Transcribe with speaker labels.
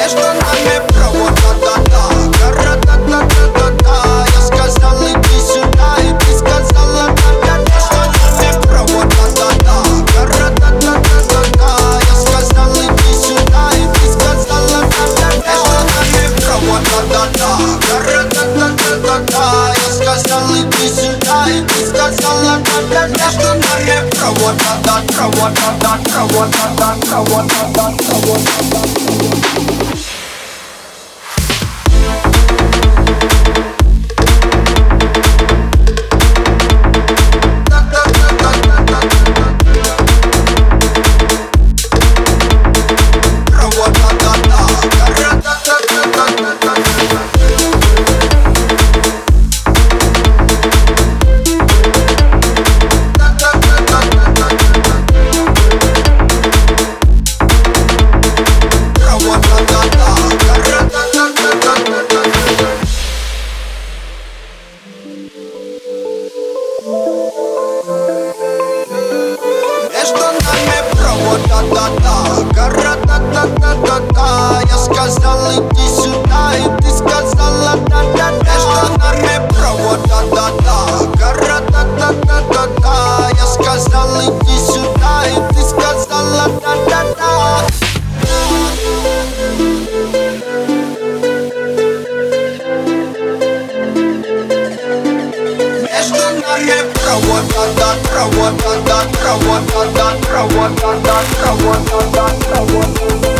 Speaker 1: между нами провод та-та-та Ра-та-та-та-та-та Я сказал иди сюда И ты сказала опять между нами провод та-та-та Ра-та-та-та-та-та Я сказал иди сюда И ты сказала опять между нами провод та-та-та Ра-та-та-та-та-та Я сказал иди сюда И ты сказала опять между нами провод та-та-та провод та-та провод та-та провод та-та провод та-та штанами провода-да-да Гора-да-да-да-да-да Бешеные провода, да, провода, да, провода, да, провода, да, провода, да, провода, да, провода.